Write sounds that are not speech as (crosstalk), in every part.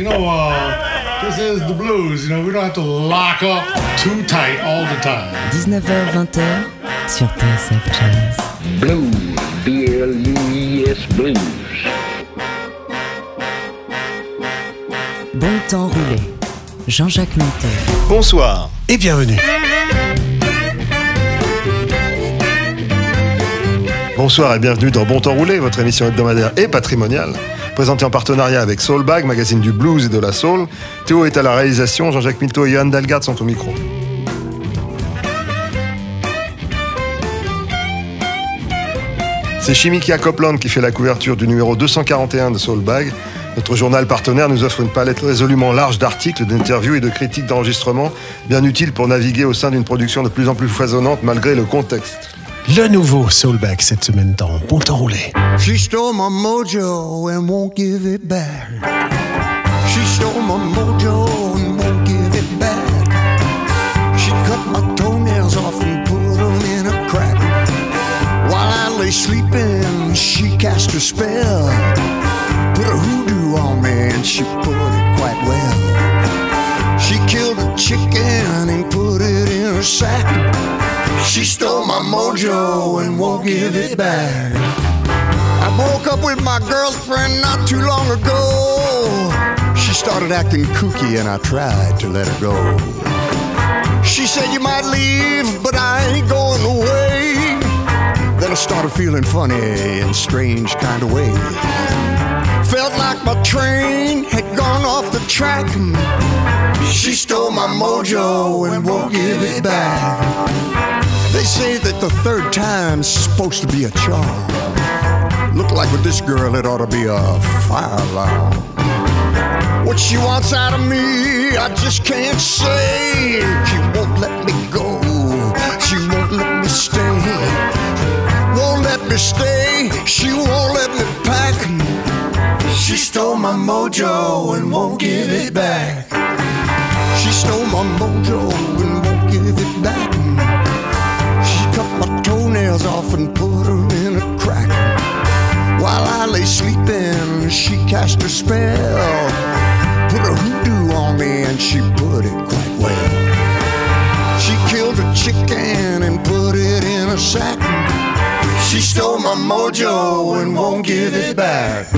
You know, uh, this is the blues. You know, we don't have to lock up too tight all the time. 19h-20h sur TSF Jazz. Blues, B-L-U-E-S Blues. Bon temps roulé. Jean-Jacques Minter. Bonsoir et bienvenue. Bonsoir et bienvenue dans Bon Temps Roulé, votre émission hebdomadaire et patrimoniale, présentée en partenariat avec Soulbag, magazine du blues et de la soul. Théo est à la réalisation, Jean-Jacques Milto et Johan Dalgard sont au micro. C'est Chimikia Copland qui fait la couverture du numéro 241 de Soulbag. Notre journal partenaire nous offre une palette résolument large d'articles, d'interviews et de critiques d'enregistrement, bien utiles pour naviguer au sein d'une production de plus en plus foisonnante malgré le contexte. Le nouveau Soulback cette semaine dans Bon Temps Roulé. She stole my mojo and won't give it back. She stole my mojo and won't give it back. She cut my toenails off and put them in a crack. While I lay sleeping, she cast a spell. Put a hoodoo on me and she put it quite well. She killed a chicken and put sack. She stole my mojo and won't give it back. I broke up with my girlfriend not too long ago. She started acting kooky and I tried to let her go. She said, You might leave, but I ain't going away. Then I started feeling funny in strange kind of way. Felt like my train had gone off the track. She stole my mojo and won't give it back. They say that the third time's supposed to be a charm. Look like with this girl, it ought to be a fire alarm. What she wants out of me, I just can't say. She won't let me go. She won't let me stay. Won't let me stay. She won't let me pack. She stole my mojo and won't give it back. She stole my mojo and won't give it back. She cut my toenails off and put them in a crack. While I lay sleeping, she cast a spell. Put a hoodoo on me and she put it quite well. She killed a chicken and put it in a sack. She stole my mojo and won't give it back.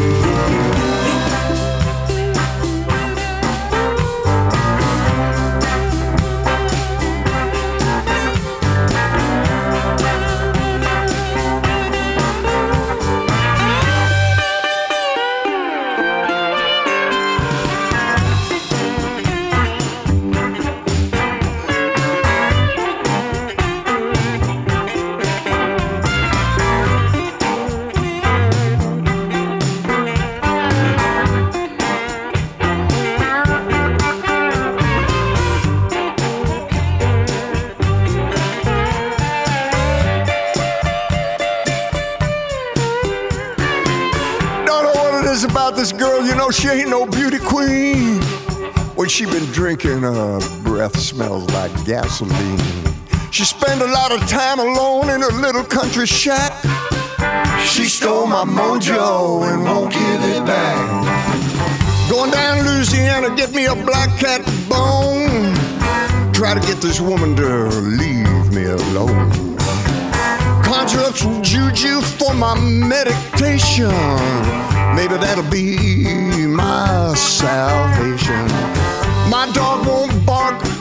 Gasoline. She spend a lot of time alone in her little country shack. She stole my mojo and won't give it back. Going down to Louisiana, get me a black cat bone. Try to get this woman to leave me alone. Conjure up some juju for my meditation. Maybe that'll be my salvation. My dog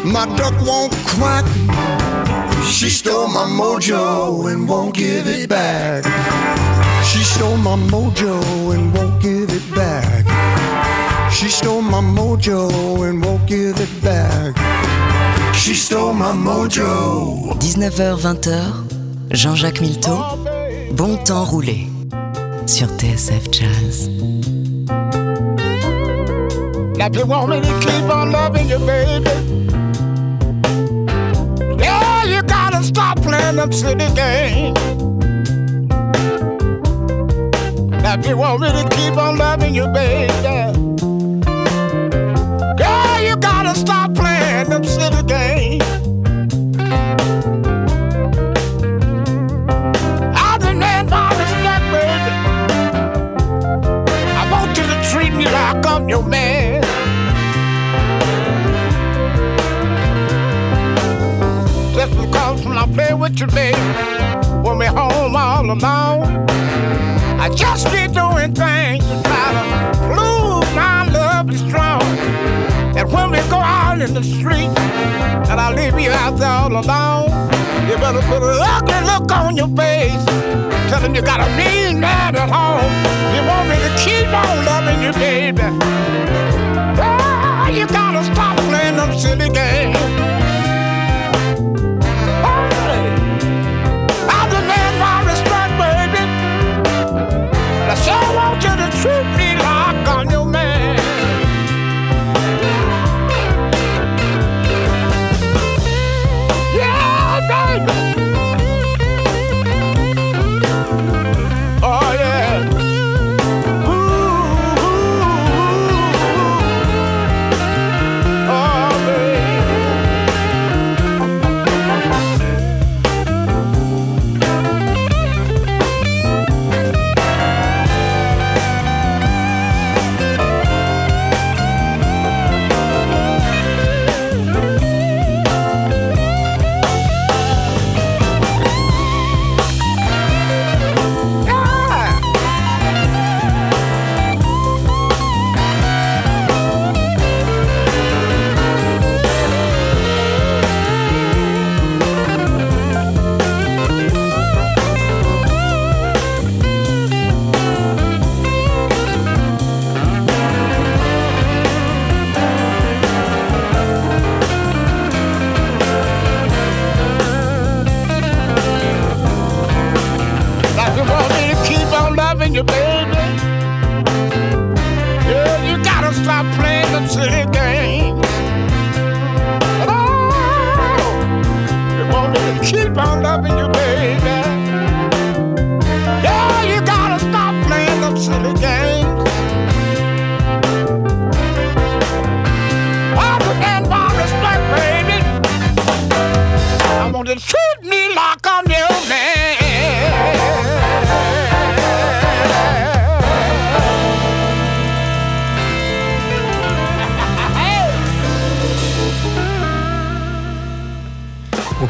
my duck won't quack. She stole my mojo and won't give it back. She stole my mojo and won't give it back. She stole my mojo and won't give it back. She stole my mojo. 19h-20h, Jean-Jacques Milteau. Bon temps roulé sur TSF Jazz. You want me to keep on loving you, baby, stop playing them city games. Now if you want me to keep on loving you, baby, yeah, you gotta stop playing them city games. You, baby. Want me home all alone. I just be doing things to try to prove my love is strong. And when we go out in the street, and I leave you out there all alone, you better put an ugly look on your face, telling you got a mean man at home. You want me to keep on loving you, baby. Ah, you gotta stop playing them silly games.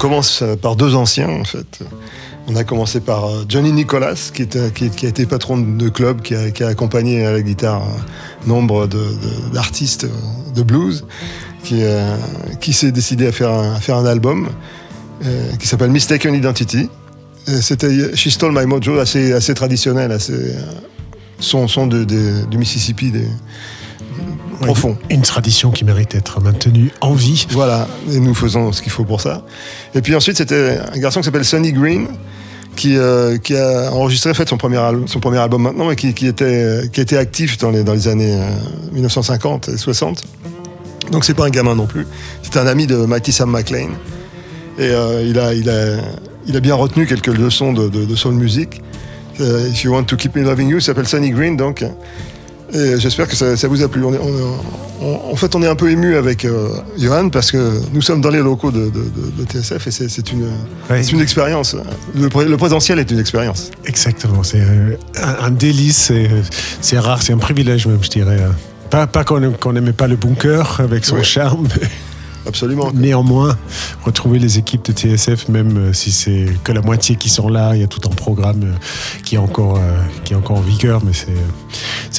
Commence euh, par deux anciens, en fait. On a commencé par euh, Johnny Nicholas, qui, était- qui- a été patron de club, qui a, qui a accompagné à la guitare nombre d'artistes euh, de blues, qui, euh, qui s'est décidé à faire un, faire un album euh, qui s'appelle Mistaken Identity. Euh, C'était She Stole My Mojo, assez, assez traditionnel, assez euh, son, son de, du Mississippi, profond. Une tradition qui mérite d'être maintenue en vie. Voilà, et nous faisons ce qu'il faut pour ça. Et puis ensuite, c'était un garçon qui s'appelle Sonny Green, qui, euh, qui a enregistré en fait, son, premier al- son premier album maintenant, et qui, qui était, qui était actif dans les, dans les années euh, 1950 et 60. Donc c'est pas un gamin non plus. C'est un ami de Mighty Sam McLean. Et euh, il, a, il, a, il a bien retenu quelques leçons de, de, de soul music. Euh, If You Want to Keep Me Loving You, s'appelle Sonny Green, donc. Et j'espère que ça, ça vous a plu. On est- on- on- en fait, on est un peu ému avec euh, Johan parce que nous sommes dans les locaux de, de- de- de TSF et c'est une, une expérience. Le, pré- le présentiel est une expérience. Exactement, c'est euh, un, un délice, c'est euh, c'est rare, c'est un privilège même, je dirais. Pas, pas qu'on n'aimait pas le bunker avec son charme, mais Absolument. (laughs) néanmoins, retrouver les équipes de TSF, même euh, si c'est que la moitié qui sont là, il y a tout un programme qui est encore, qui est encore en vigueur, mais c'est,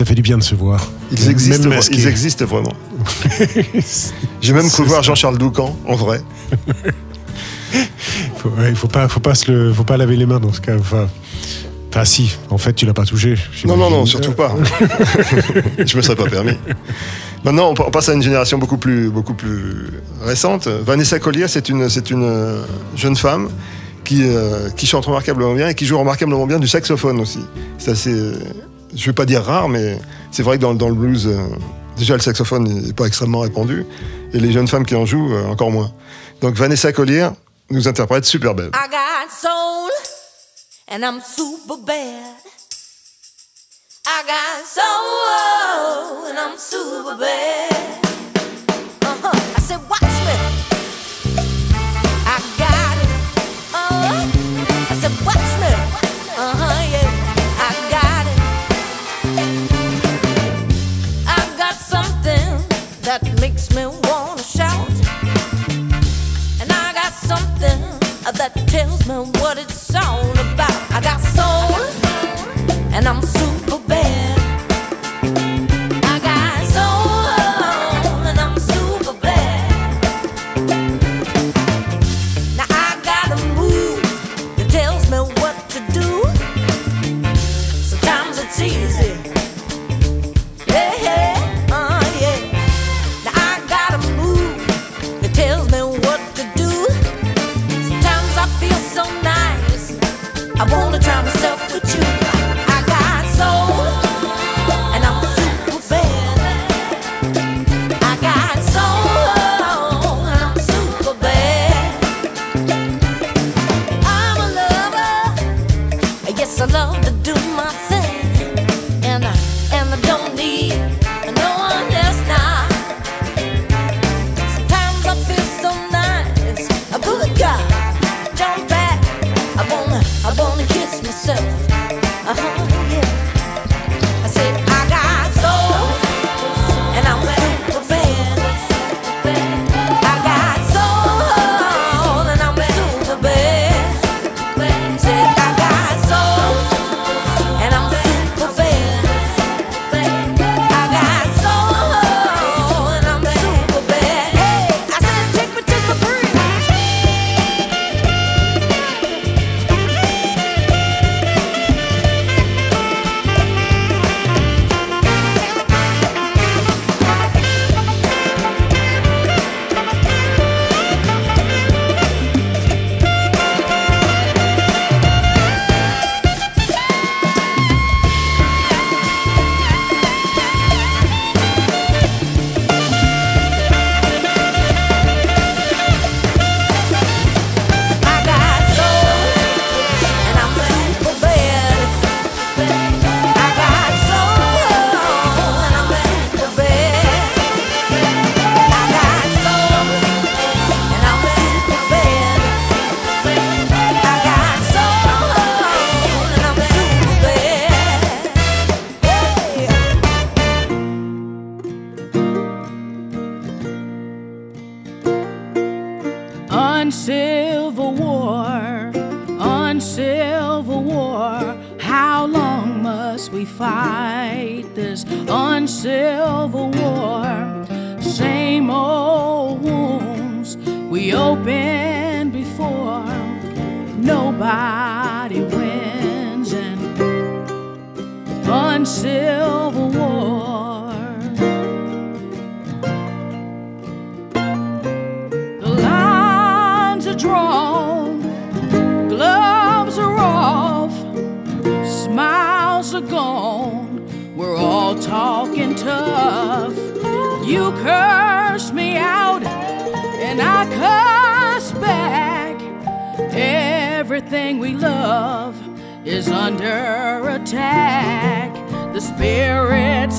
ça fait du bien de se voir. Ils existent, Même ils existent vraiment. (laughs) J'ai même cru voir. Jean-Charles Doucan en vrai. (laughs) Faut- ouais, Il faut pas, faut pas se le, faut pas laver les mains dans ce cas. Enfin, enfin, si. En fait, tu l'as pas touché. Non, non, non, surtout pas. (laughs) Je me serais pas permis. Maintenant, on pa- on passe à une génération beaucoup plus, beaucoup plus récente. Vanessa Collier, c'est une, c'est une euh, jeune femme qui, euh, qui chante remarquablement bien et qui joue remarquablement bien du saxophone aussi. C'est assez, euh, je vais pas dire rare, mais c'est vrai que dans, le blues, euh, déjà le saxophone n'est pas extrêmement répandu et les jeunes femmes qui en jouent euh, encore moins. Donc Vanessa Collier nous interprète super belle. I got soul and I'm super bad. I got soul and I'm super bad. Uh-huh. Watch. I got. Uh-huh. I said. Uh, that tells me what it's all about. I got soul, and I'm super bad. I got soul, and I'm super bad. Now I got a that tells me what to do. Sometimes it's easy.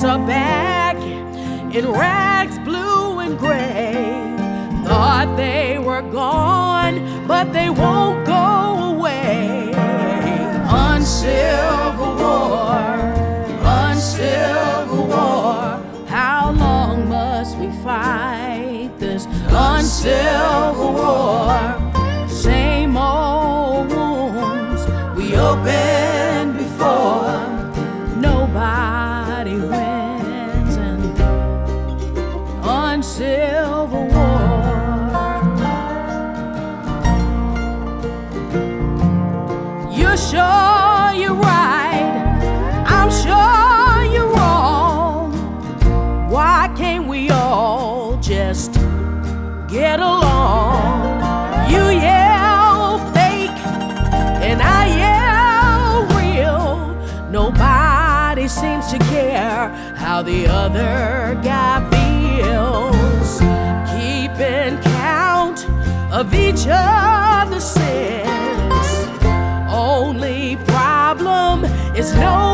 a bag in rags blue and gray. Thought they were gone, but they won't go away. Uncivil war, uncivil war. How long must we fight this uncivil war? Same old wounds we opened before. get along. You yell fake, and I yell real. Nobody seems to care how the other guy feels. Keeping count of each other's sins. Only problem is no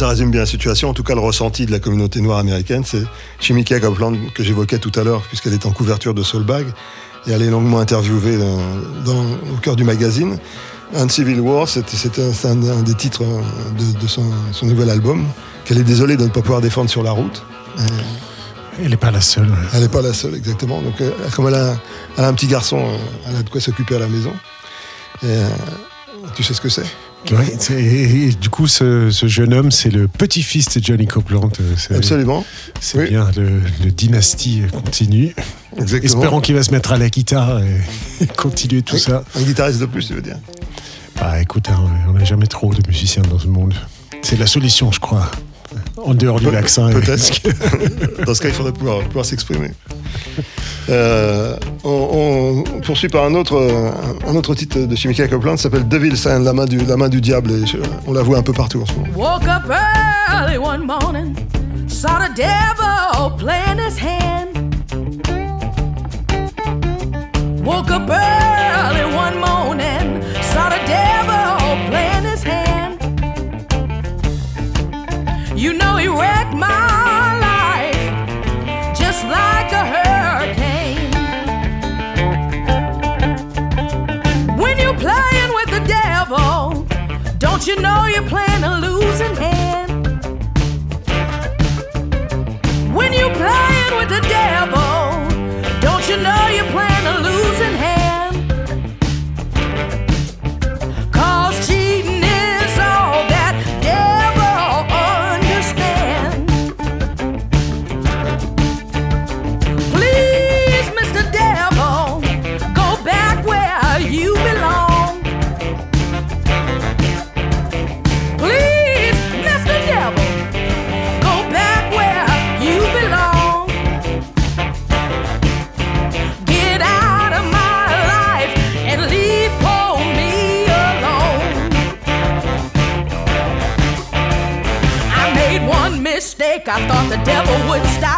ça résume bien la situation, en tout cas le ressenti de la communauté noire américaine. C'est Chimikia Copeland que j'évoquais tout à l'heure, puisqu'elle est en couverture de Soulbag, et elle est longuement interviewée dans, dans- au cœur du magazine. Uncivil War, c'était c'était un, c'est un- un des titres euh, de, de son, son nouvel album, qu'elle est désolée de ne pas pouvoir défendre sur la route. Elle n'est pas la seule. Elle n'est pas la seule, exactement. Donc, euh, comme elle a, elle a un petit garçon, euh, elle a de quoi s'occuper à la maison. Et, euh, tu sais ce que c'est? Ouais, et, et du coup, ce, ce jeune homme, c'est le petit-fils de Johnny Copeland. euh, Absolument. C'est Oui. bien, le, le dynastie continue. Exactement. Espérons qu'il va se mettre à la guitare et, et continuer tout Oui, ça. Un guitariste de plus, tu veux dire Bah écoute, hein, on n'a jamais trop de musiciens dans ce monde. C'est la solution, je crois. En dehors du Pe- vaccin. et- Peut-être. (laughs) Dans ce cas, il faudrait pouvoir, pouvoir s'exprimer. Euh, on, on poursuit par un autre, euh, un autre titre de Chimica Copeland, ça s'appelle Devil Sign, la main du, la main du diable. Et je- on la voit un peu partout en ce moment. Woke up early one morning, saw the devil playing his hand. Woke up early one morning, saw the devil playing You know he wrecked my life just like a hurricane. When you're playing with the devil, don't you know you're playing a losing hand? When you're playing with the devil, don't you know you're playing I thought the devil would stop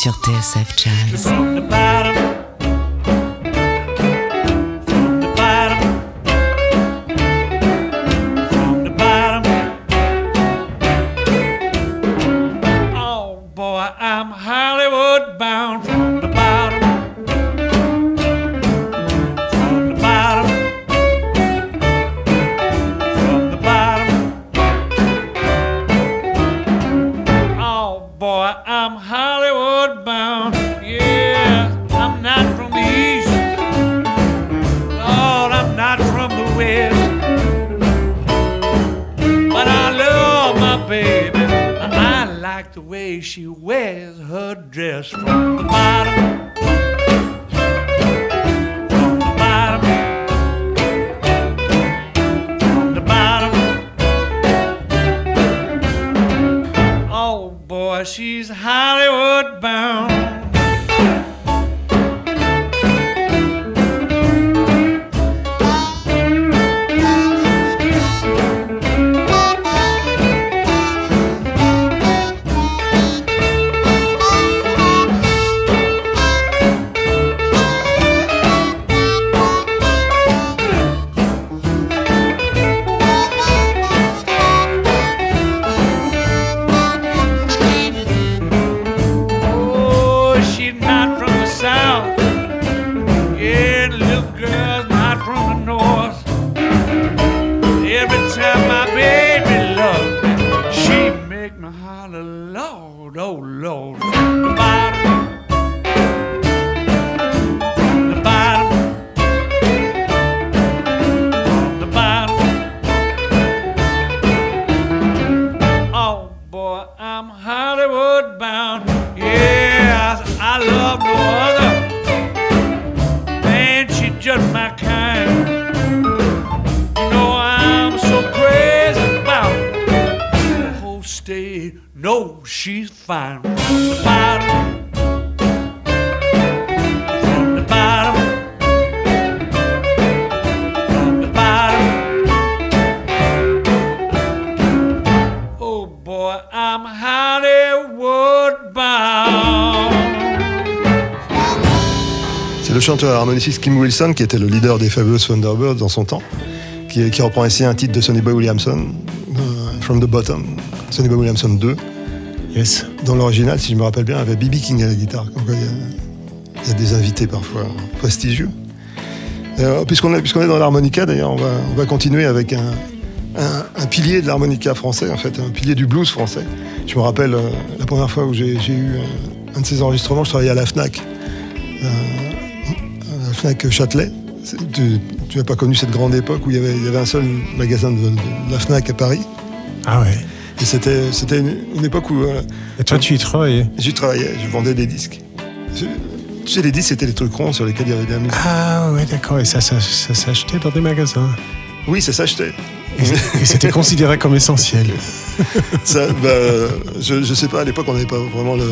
sur TSF Jazz. Harmoniciste Kim Wilson qui était le leader des Fabulous Thunderbirds dans son temps, qui, qui reprend ici un titre de Sonny Boy Williamson, euh, From the Bottom, Sonny Boy Williamson 2. Yes. Dans l'original, si je me rappelle bien, avait B.B. King à la guitare. Donc, il, y a, il y a des invités parfois prestigieux. Euh, Puisqu'on est, dans l'harmonica, d'ailleurs, on va, on va continuer avec un, un- un pilier de l'harmonica français, en fait, un pilier du blues français. Je me rappelle euh, la première fois où j'ai, eu un, un de ces enregistrements, je travaillais à la FNAC, euh, FNAC Châtelet. Tu, n'as pas connu cette grande époque où il y avait, il y avait un seul magasin de, de la FNAC à Paris. Ah ouais. Et c'était, c'était une, une époque où euh, Et toi, tu y travaillais j'y travaillais, je vendais des disques. Je- tu sais, les disques, c'était les trucs ronds sur lesquels il y avait de la musique. Ah ouais, d'accord. Et ça, ça, ça s'achetait dans des magasins. Oui, ça s'achetait. Et, c'était considéré comme essentiel. (laughs) Ça, bah, je, je sais pas, à l'époque, on n'avait pas vraiment le.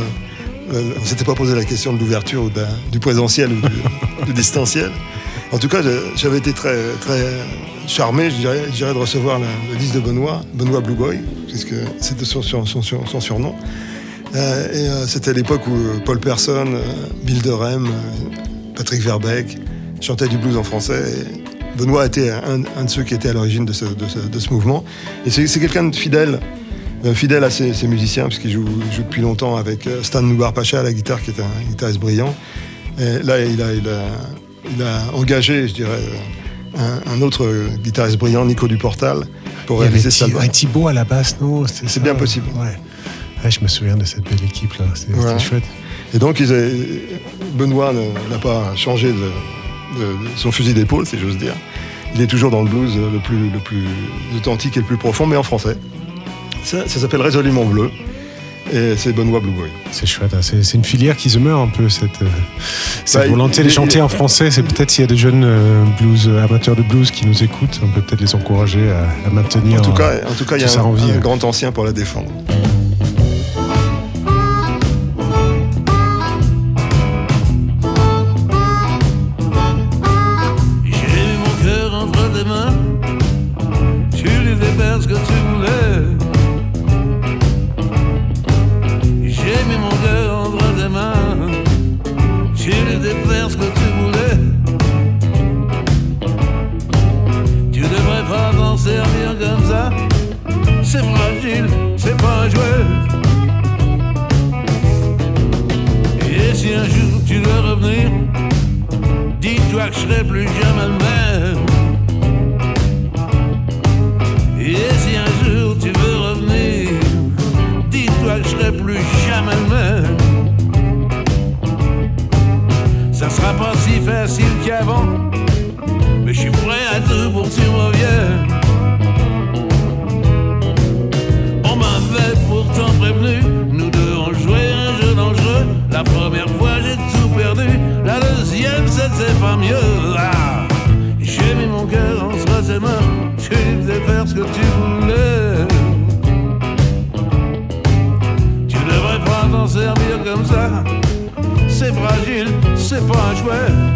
le- on s'était pas posé la question de l'ouverture ou de du présentiel ou du, du distanciel. En tout cas, j'avais été très, très charmé, je dirais, de recevoir le disque de Benoît, Benoît Blue Boy, puisque c'était son, son- son- surnom. Euh, et euh, c'était l'époque où euh, Paul Person, euh, Bill Durham, euh, Patrick Verbeek chantaient du blues en français. Benoît était un, de ceux qui étaient à l'origine de ce, mouvement. Et c'est quelqu'un de fidèle, fidèle à ses, musiciens, puisqu'il joue, joue depuis longtemps avec Stan Noubar Pacha à la guitare, qui est un guitariste brillant. Et là, il a, il, a, il a engagé, je dirais, un, un autre guitariste brillant, Nico Duportal, pour Il réaliser album. ouais, Thibaut à la basse, non C'est ça bien possible. Ouais. Ouais, je me souviens de cette belle équipe-là. C'était Ouais. chouette. Et donc, ils avaient- Benoît n'a pas changé de, de- de son fusil d'épaule, si j'ose dire. Il est toujours dans le blues le plus, le plus authentique et le plus profond, mais en français. Ça, ça s'appelle Résolument Bleu. Et c'est Benoît. C'est chouette. hein. C'est une filière qui se meurt un peu, cette, euh, cette Bah, volonté de chanter en français. C'est peut-être s'il y a des jeunes euh, blues, euh, amateurs de blues qui nous écoutent, on peut peut-être les encourager à, à maintenir En tout cas, en tout cas, il y a un, grand ancien pour la défendre. mieux. Ah, J'ai mis mon cœur entre tes mains, tu devais faire ce que tu voulais. Tu devrais pas t'en servir comme ça, c'est fragile, c'est pas un jouet.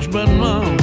strange, but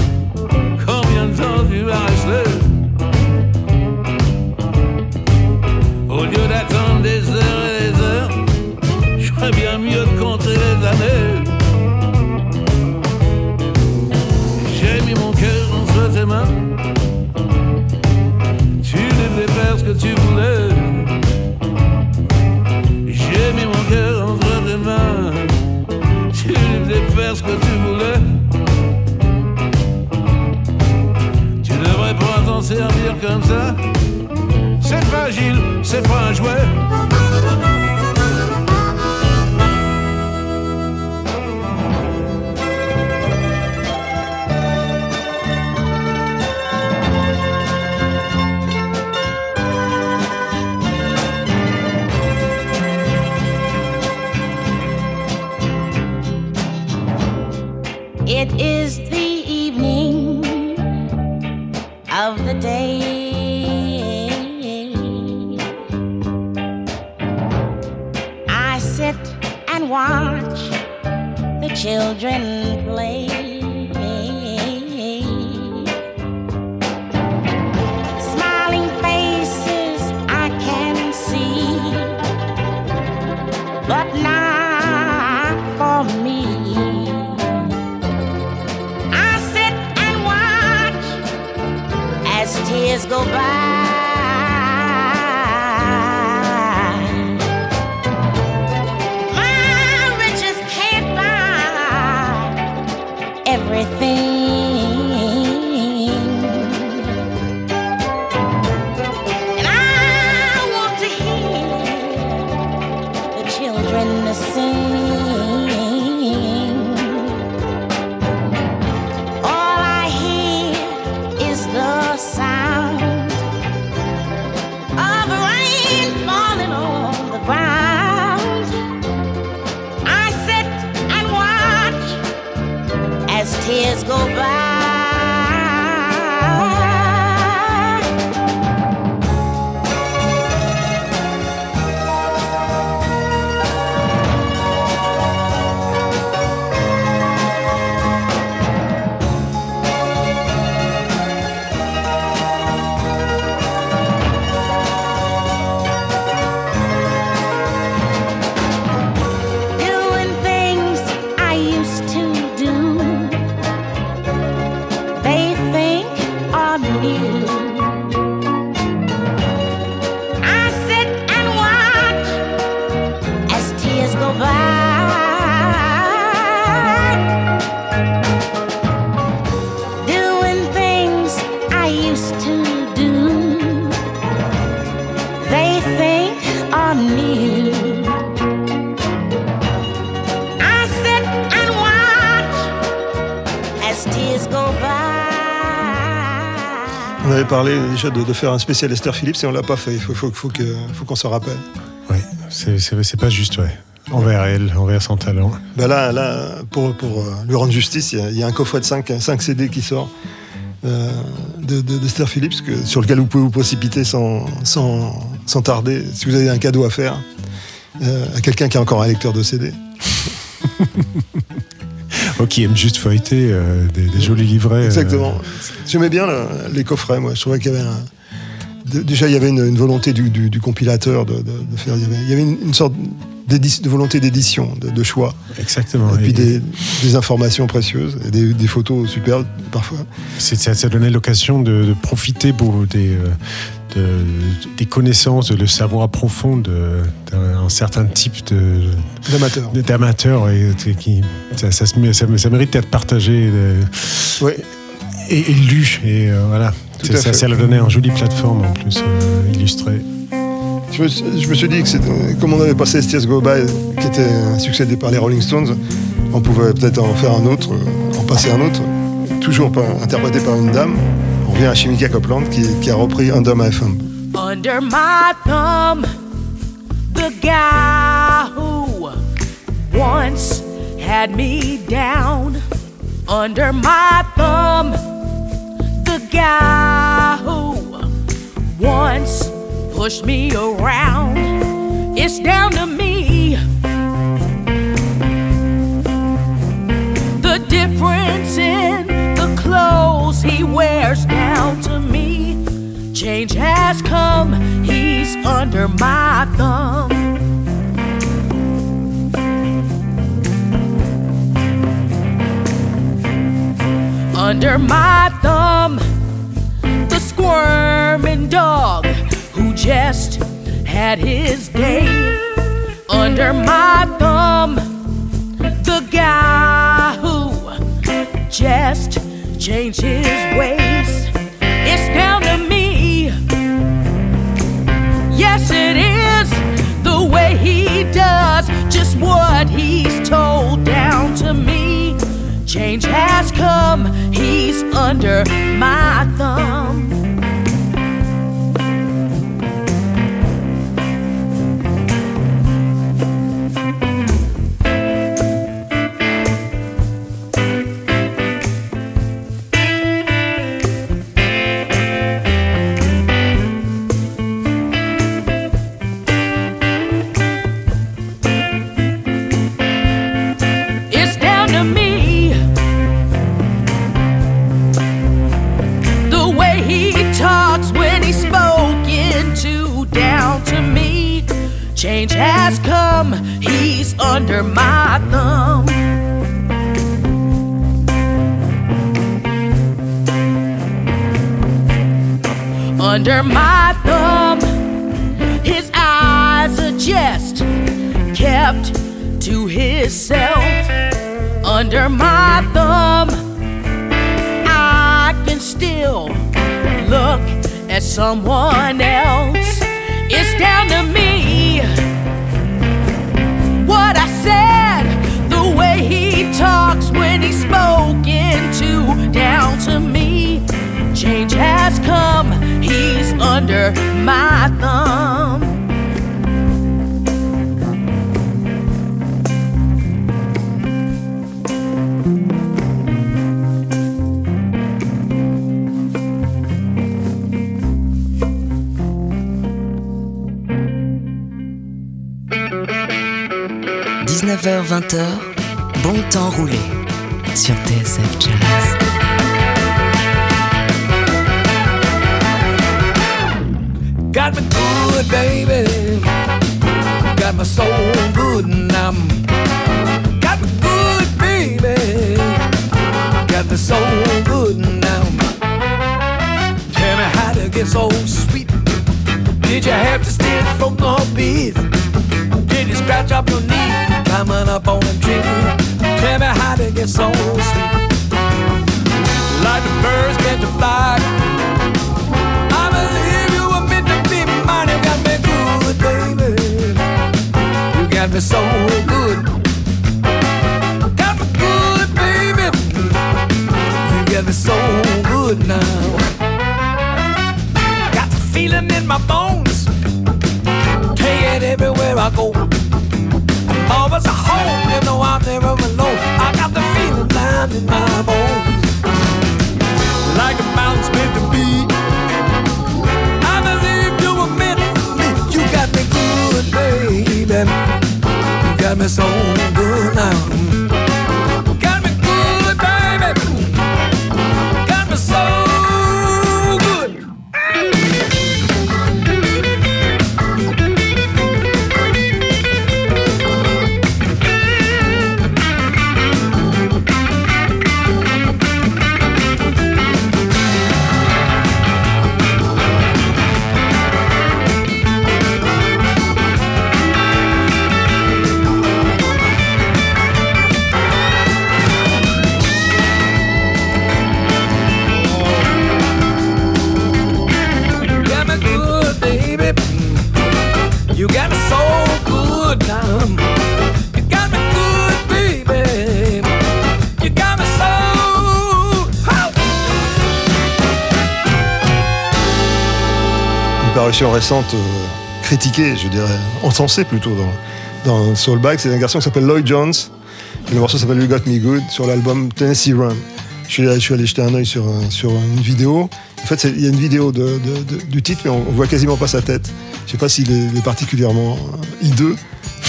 go by. Parlé déjà de, de faire un spécial Esther Phillips et on l'a pas fait. Il faut, faut, faut que- faut qu'on s'en rappelle. Ouais, c'est- pas juste, ouais. Envers elle, envers son talent. Bah là, là, pour, pour euh, lui rendre justice, il y a- il y, a un coffret de 5, 5 CD qui sort euh, de, de- d'Esther Phillips que- sur lequel vous pouvez vous précipiter sans, sans, sans tarder si vous avez un cadeau à faire euh, à quelqu'un qui a encore un lecteur de CD. (laughs) Oh, qui aime juste feuilleter euh, des, des jolis livrets. euh, Exactement. J'aimais bien le- les coffrets, moi. Je trouvais qu'il y avait un. déjà, il y avait une, une volonté du, du- du compilateur de, de- de faire. Il y avait, il y avait une, une sorte de volonté d'édition, de, de choix. Exactement. Et puis Et- des, des informations précieuses et des, des photos superbes parfois. Ça, ça donnait l'occasion de, de profiter pour des, euh, de- des connaissances, de le savoir profond d'un certain type de d'amateurs et qui ça, ça, se mé- ça, ça mérite d'être partagé euh, Ouais. et, et lu et euh, voilà. Ça, ça leur donnait une jolie plateforme en plus euh, illustrée. Je me, suis- je me suis dit que comme on avait passé Tears Go By, qui était succès par les Rolling Stones, on pouvait peut-être en faire un autre, en passer un autre, toujours par- interprété par une dame. À qui a repris Under My Thumb. Under my thumb, the guy who once had me down. Under my thumb, the guy who once pushed me around. It's down to me. He wears down to me. Change has come, he's under my thumb. Under my thumb, the squirming dog who just had his day. Under my thumb, the guy who just changed his ways. It's down to me. Yes, it is the way he does just what he's told down to me. Change has come, he's under my thumb. Someone else. It's down to me. What I said, the way he talks when he's spoken to, down to me. Change has come, he's under my 19h-20h, bon temps roulé sur TSF Jazz. Got me good, baby. Got my soul good and I'm got me good, baby. Got me soul good now. Tell me how to get so sweet. Did you have to steal from the beat? Scratch up your knee climbing up on a tree? Tell me how to get so sweet. Like the birds meant to fly. I believe you were meant to be mine. You got me good, baby. You got me so good. Got me good, baby. You got me so good now. Got the feeling in my bones. Take it everywhere I go. Always a home, you know I'm never alone. I got the feeling down in my bones. Like a mountain's meant to be. I believe you were meant for me. You got me good, baby. You got me so good now. Got me good, baby. Got me so Récente euh, critiquée, je dirais, encensée plutôt dans, dans Soulbag, c'est un garçon qui s'appelle Lloyd Jones. Et le morceau s'appelle You Got Me Good sur l'album Tennessee Run. Je suis, je suis allé jeter un œil sur, un- sur une vidéo. En fait, il y a une vidéo de- de- de- du titre, mais on, on voit quasiment pas sa tête. Je sais pas s'il est, il est particulièrement euh, hideux,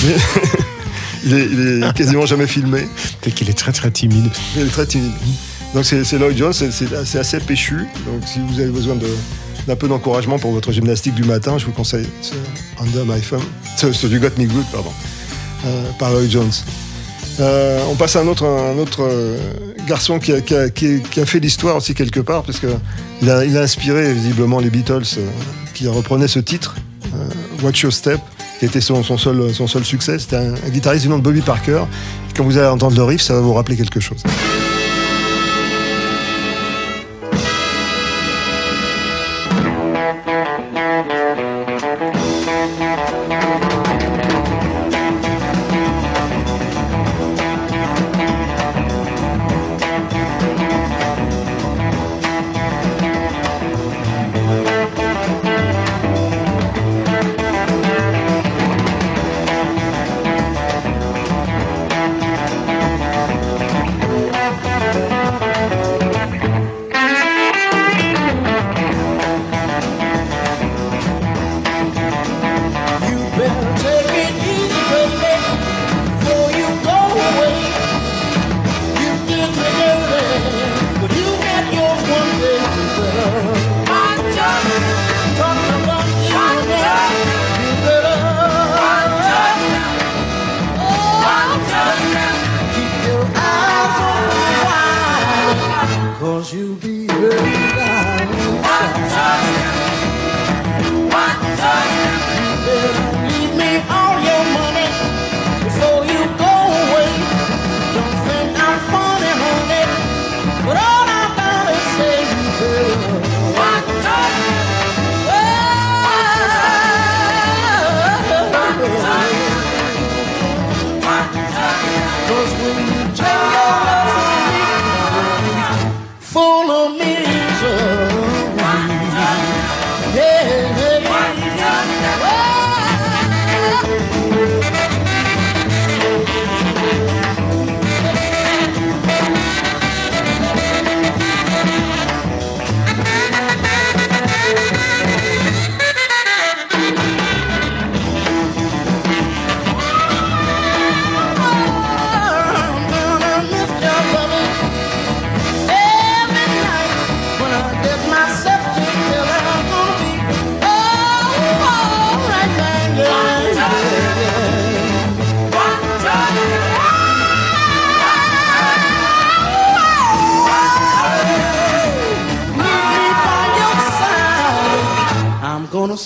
mais (laughs) il, est, il est quasiment jamais filmé. Peut-être qu'il est très très timide. Il est très timide. Donc c'est Lloyd Jones, c'est assez péchu. Donc si vous avez besoin de- d'un peu d'encouragement pour votre gymnastique du matin, je vous conseille ce Under My Thumb, ce, ce Got Me Good, pardon, euh, par Lloyd Jones. Euh, on passe à un autre, euh, garçon qui a, fait l'histoire aussi quelque part, parce que il a, il a inspiré visiblement les Beatles qui reprenaient ce titre, Watch Your Step, qui était son, seul, succès. C'était un, guitariste du nom de Bobby Parker. Quand vous allez entendre le riff, ça va vous rappeler quelque chose.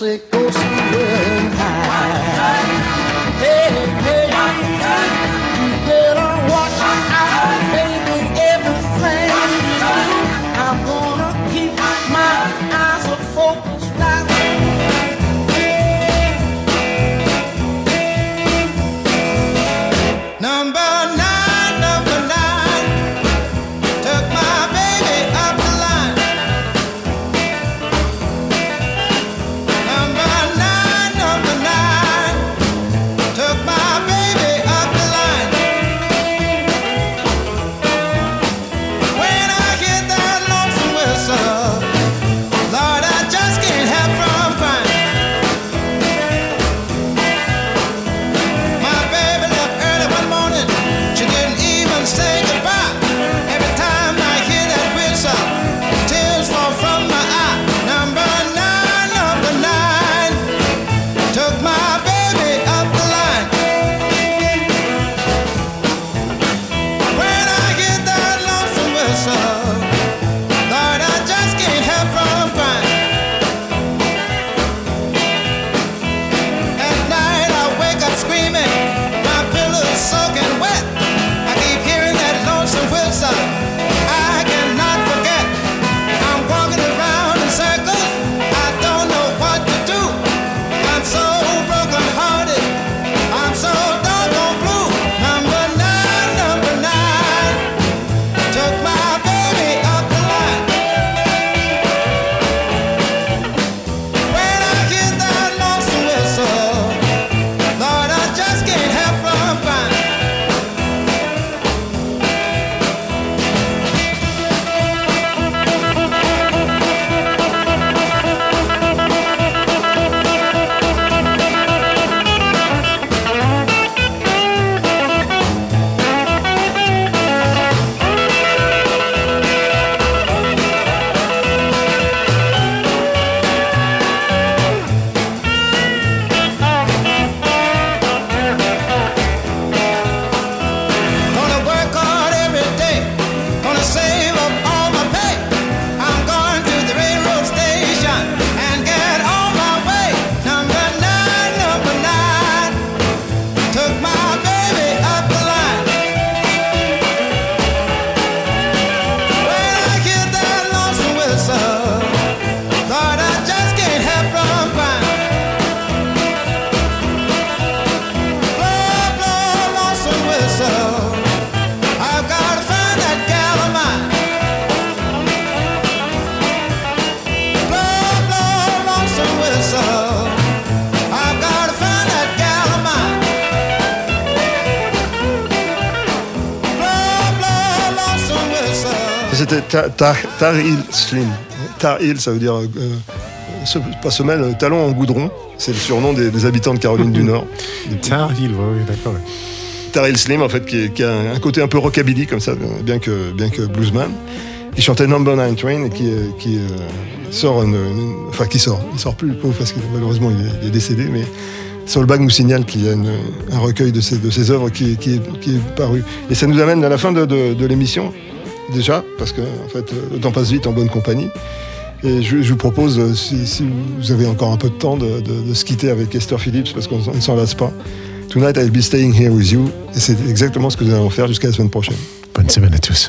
I'm Tar Heel Slim. Tar Heel, ça veut dire euh, se- pas semelle, euh, talon en goudron. C'est le surnom des, des habitants de Caroline du Nord. Tar Heel, oui, d'accord. Tar Heel Slim, en fait, qui, est- qui a un, côté un peu rockabilly comme ça, bien que, bien que bluesman, qui chantait Number 9 Train et qui, euh, qui euh, sort, une, une- enfin qui sort, il sort plus le pauvre parce que malheureusement il est, il est décédé, mais Soulbag nous signale qu'il y a une- un recueil de ses, de ses œuvres qui, est- qui est, qui est paru. Et ça nous amène à la fin de, de- de l'émission, déjà, parce que en fait, le temps passe vite en bonne compagnie. Et je, vous propose, euh, si, si vous avez encore un peu de temps, de, de- de se quitter avec Esther Phillips, parce qu'on ne s'en lasse pas. Tonight I'll be staying here with you. Et c'est exactement ce que nous allons faire jusqu'à la semaine prochaine. Bonne semaine à tous.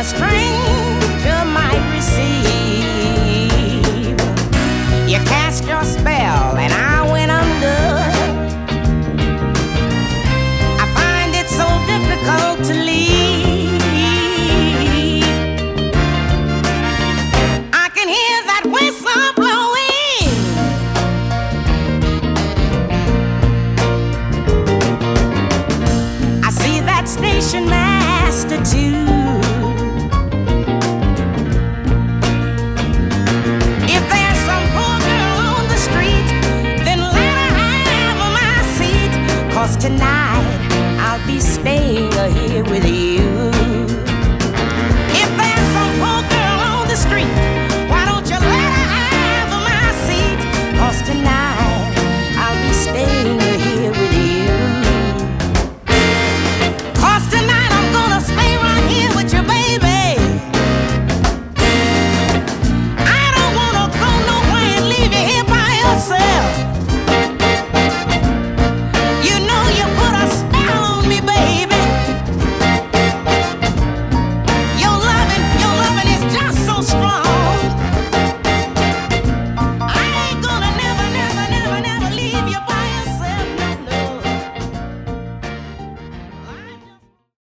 A stranger might receive? You cast your spell